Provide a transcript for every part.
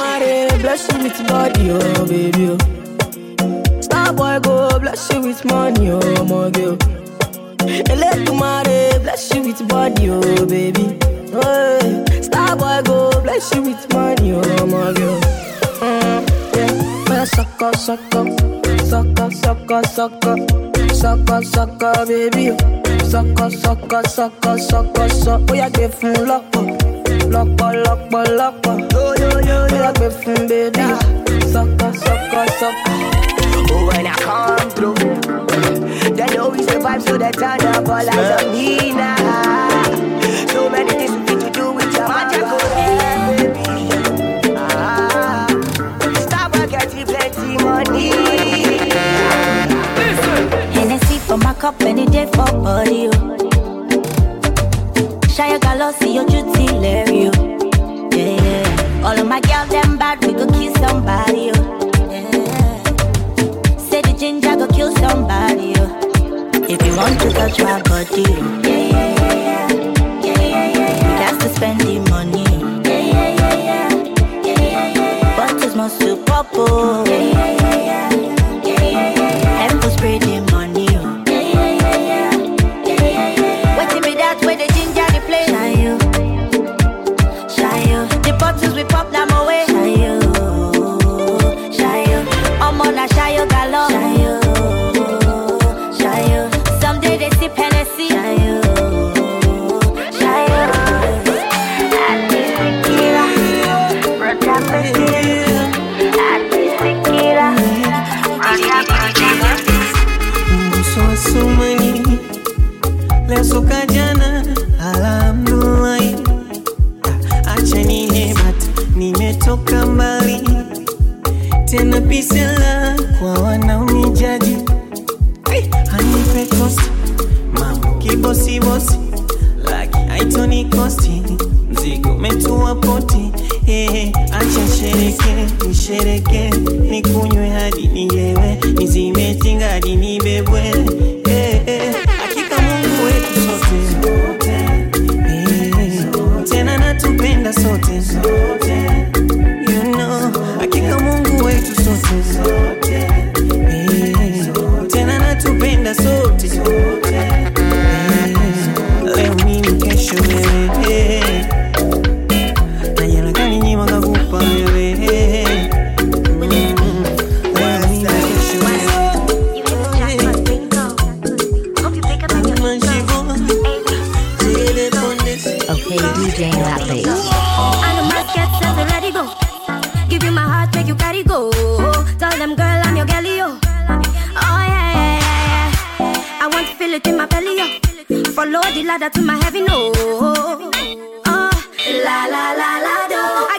Eledumare bless you with body, oh baby. Oh. Star boy go bless you with money, oh my girl. Eledumare bless you with body, oh baby. Oh, Star boy go bless you with money, oh my girl. Mm, yeah. Well, sucker, sucker, sucker, sucker, sucker, sucker, sucker, baby. Sucker, sucker, sucker, sucker, sucker. Oh, yeah, give him lock lọ́pọ̀ lọ́pọ̀ lọ́pọ̀ bóyá gbé fún bébí sọ́kọ̀ sọ́kọ̀ sọ́kọ̀. Oh, when I come through, they know we survive, so they turn up all eyes on me now. So many things we need to do with your magic, baby. Ah, stop getting plenty money. Hennessy for my cup, any day for body. Oh. Shia Galossi, your duty, girls, them bad, we go kill somebody. Oh. Yeah. Say the ginger go kill somebody. Oh. If you want to touch my body, oh. Kosti mzigo metua poti. Hey, acha shereke nishereke hadi nilewe nizimetinga hadi nibebwe. Hey, mungu wetu sote. Tena natupenda sote. You mungu wetu sote. Tena natupenda sote girlie, yo. Oh, yeah, yeah, yeah, yeah. I want to feel it in my belly, yo. Follow the ladder to my heaven, oh. Oh, la, la, la, la, do. I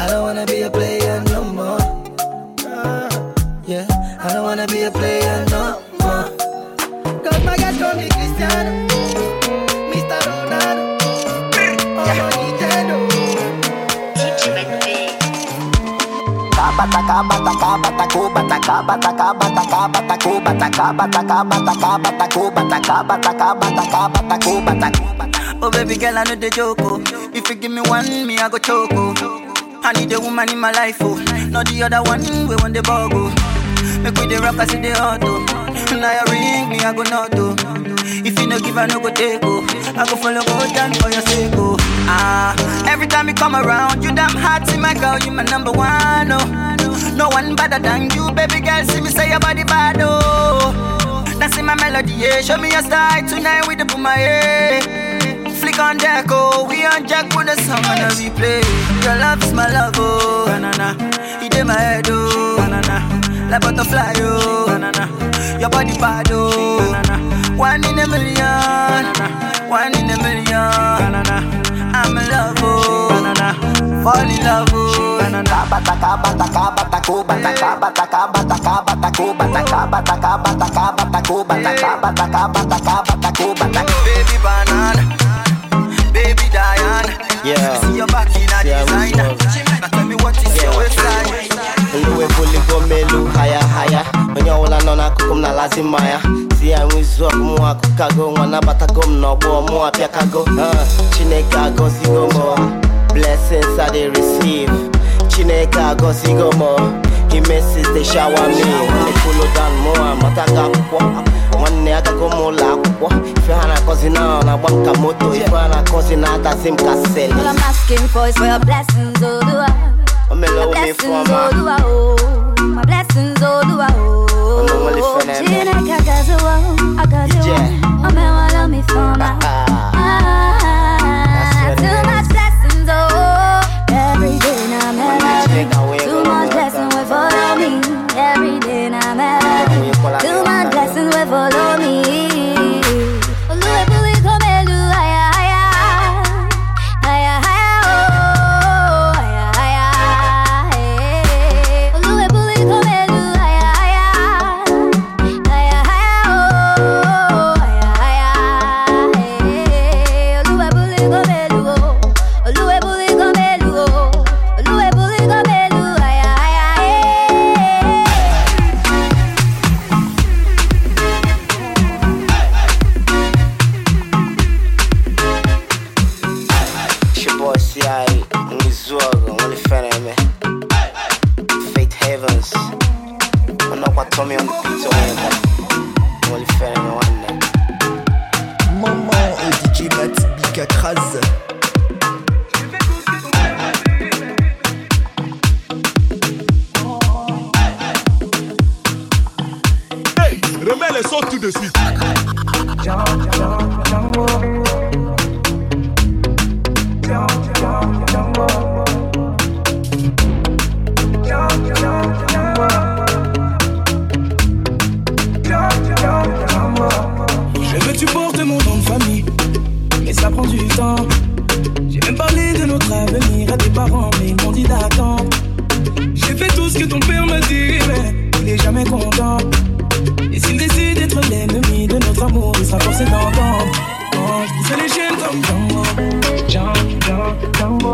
I don't wanna be a player no more. Yeah. I don't wanna be a player no more. Cause my guys call me Cristiano, Mr. Ronaldo, oh, Nintendo. Oh baby girl, I know the joke. oh. If you give me one, me I go choke. Oh. Oh. I need a woman in my life, oh. Not the other one, we want the bubble. Make we the rock, I see the auto. Now you ring me, I go not do. If you no give, I no go take, oh. I go follow, go down for your sake, oh. Ah, every time you come around, you damn hot, see my girl, you my number one, oh. No one better than you, baby girl, see me say your body bad, oh. In my melody, yeah. Show me your style tonight with the boom, yeah. On deck, oh, we on jack with the song on the replay. Your love is my love, oh, na. It in my head, oh, na na. Like butterfly, oh, na na. Your body bad, oh, na na. One in a million, na na. One in a million, na na. I'm in love, oh, na na. Fall in love, oh, na na na. Bataka, bataka, batako, bataka, bataka, bataka, batako, bataka, bataka, bataka, batako, bataka, bataka, bataka, batako, bataka. Baby banana, baby Diana. Yeah. See your back in a Yeah, designer. Now tell me what is your waistline. Luwe buli gomelu haya haya onye ọbụla nọ n'akụkụ m na-alazi mmanya si ya nwe izu ọgụ mụ akụkago nwa nabatago m n'ọgbọ mụ apịakago chineke agọzigo m blessings I dey receive. Chineke agọzigo m messes dey shower me nwanne kolo down mụ amatago akwụkwọ nwanne agago m ụlọ akwụkwọ ife ha na-akọzi na ọ na-agba m ka moto ife ha na-akọzi na-adazi m ka seli All I'm asking for is for your blessings, oh, do I? My blessings, oh, do I, oh. My blessings, oh, do I, oh. Ono wali fene me. Chineke agaziwo, agaziwo. Yeah. Omewala mi fọma. Ah. Ah, That's what it Too is. much blessings, Je veux que tu portes mon nom de famille, mais ça prend du temps. Il sera forcé d'entendre. Oh, je les chaînes comme Django, Django, Django,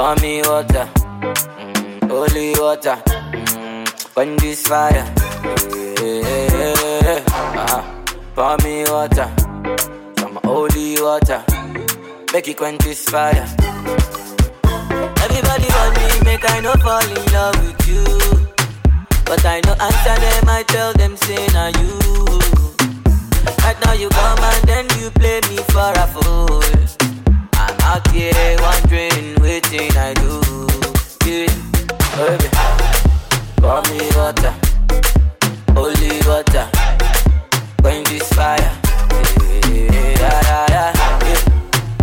pour me water, mm, holy water, mm, burn this fire. Yeah, uh, pour me water, some holy water, make it quench this fire. Everybody want me, make I no fall in love with you, but I no answer them, I tell them say na you. Right now you come and then you play me for a fool. I do. Yeah, baby, pour me water, holy water, this fire. Yeah, yeah, yeah.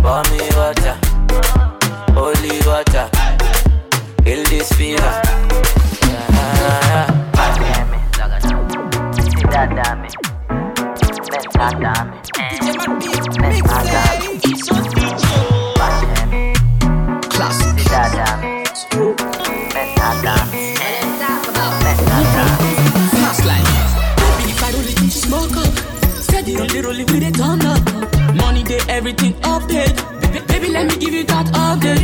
Pour me water, holy water, this. Let me give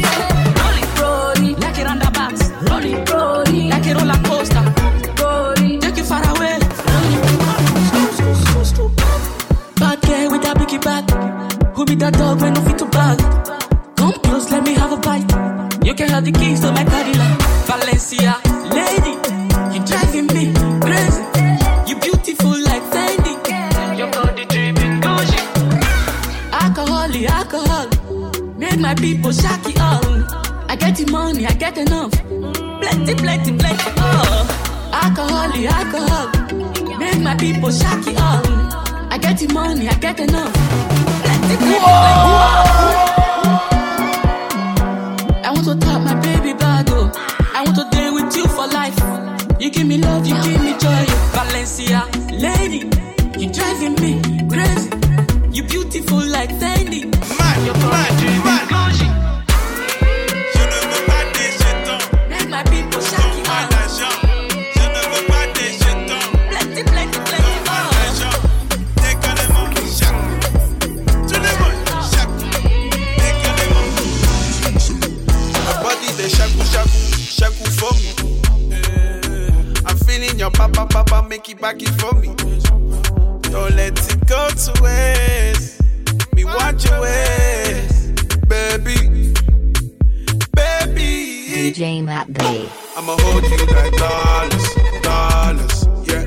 make my people shaky all. I get the money, I get enough. Plenty, plenty, plenty. Oh, alcohol, alcohol, make my people shaky all. I get the money, I get enough. Plenty, plenty, plenty. I want to top my baby bag, oh. I want to stay with you for life. You give me love, you give me joy. Valencia, lady, you driving me crazy. You beautiful like Fendi. Man, you're man, back it for me. Don't let it go to waste. Me watch your ways, baby, baby. DJ Matt B. I'ma hold you like dollars, dollars, yeah.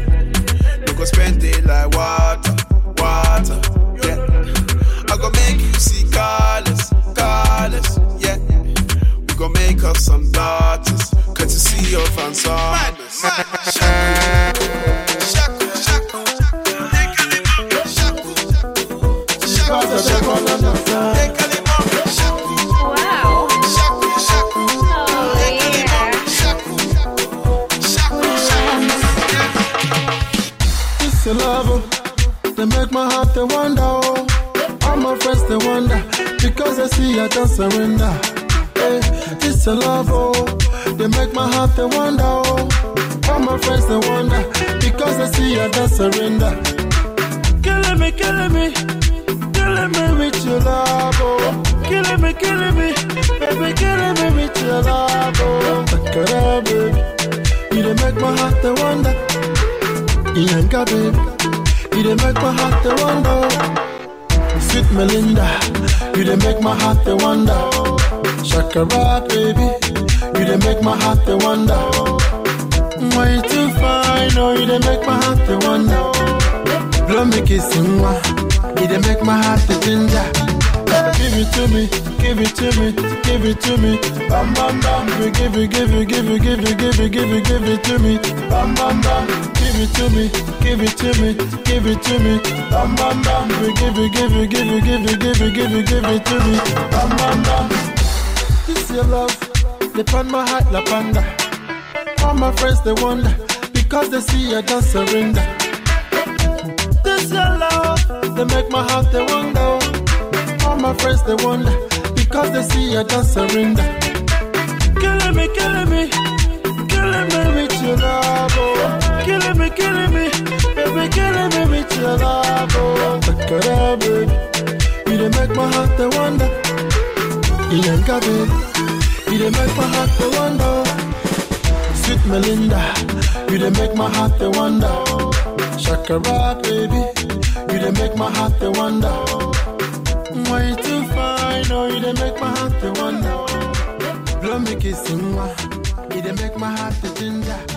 We go spend it like water, water, yeah. I go make you see colors, colors, yeah. We go make up some daughters, cause to see your fans It's they wonder. Oh. All my friends they wonder because they see I don't surrender. Hey, it's your love, oh. they make my heart they wonder. Oh. All my friends they wonder because they see I don't surrender. Killing me, killing me, killing me with your love, oh. Killing me, killing me, baby, killing me with your love, oh. Takara, baby, you make my heart they wonder. Iyanka, baby, you they make my heart they wonder. Sweet Melinda, you they make my heart they wonder. Shakara, baby, you they make my heart they wonder. Way too fine, oh, you they make my heart they wonder. Blow me kissing, you they make my heart the ginger. Give it to me, give it to me, give it to me. Bam bam bam, give it, give it, give it, give it, give it, give it, give it to me. Bam bam bam, it to me, give it to me, give it to me. Bam bam bam, give it, give it, give it, give it, give it, give it, give it to me. Bam bam bam. This your love, they pan my heart la panda. All my friends they wonder because they see I don't surrender. This your love, they make my heart they wonder. All my friends they wonder because they see I don't surrender. Killing me, killing me, killing me with your love, oh. Killing me, killing me, baby, killing me with your love, oh. Takara, baby, you they make my heart they wonder. Iyanka, baby, you they make my heart they wonder. Sweet Melinda, you they make my heart they wonder. Shakara, baby, you they make my heart they wonder. Way too fine, oh, you they make my heart they wonder. Blow me kissing, you they make my heart the ginger.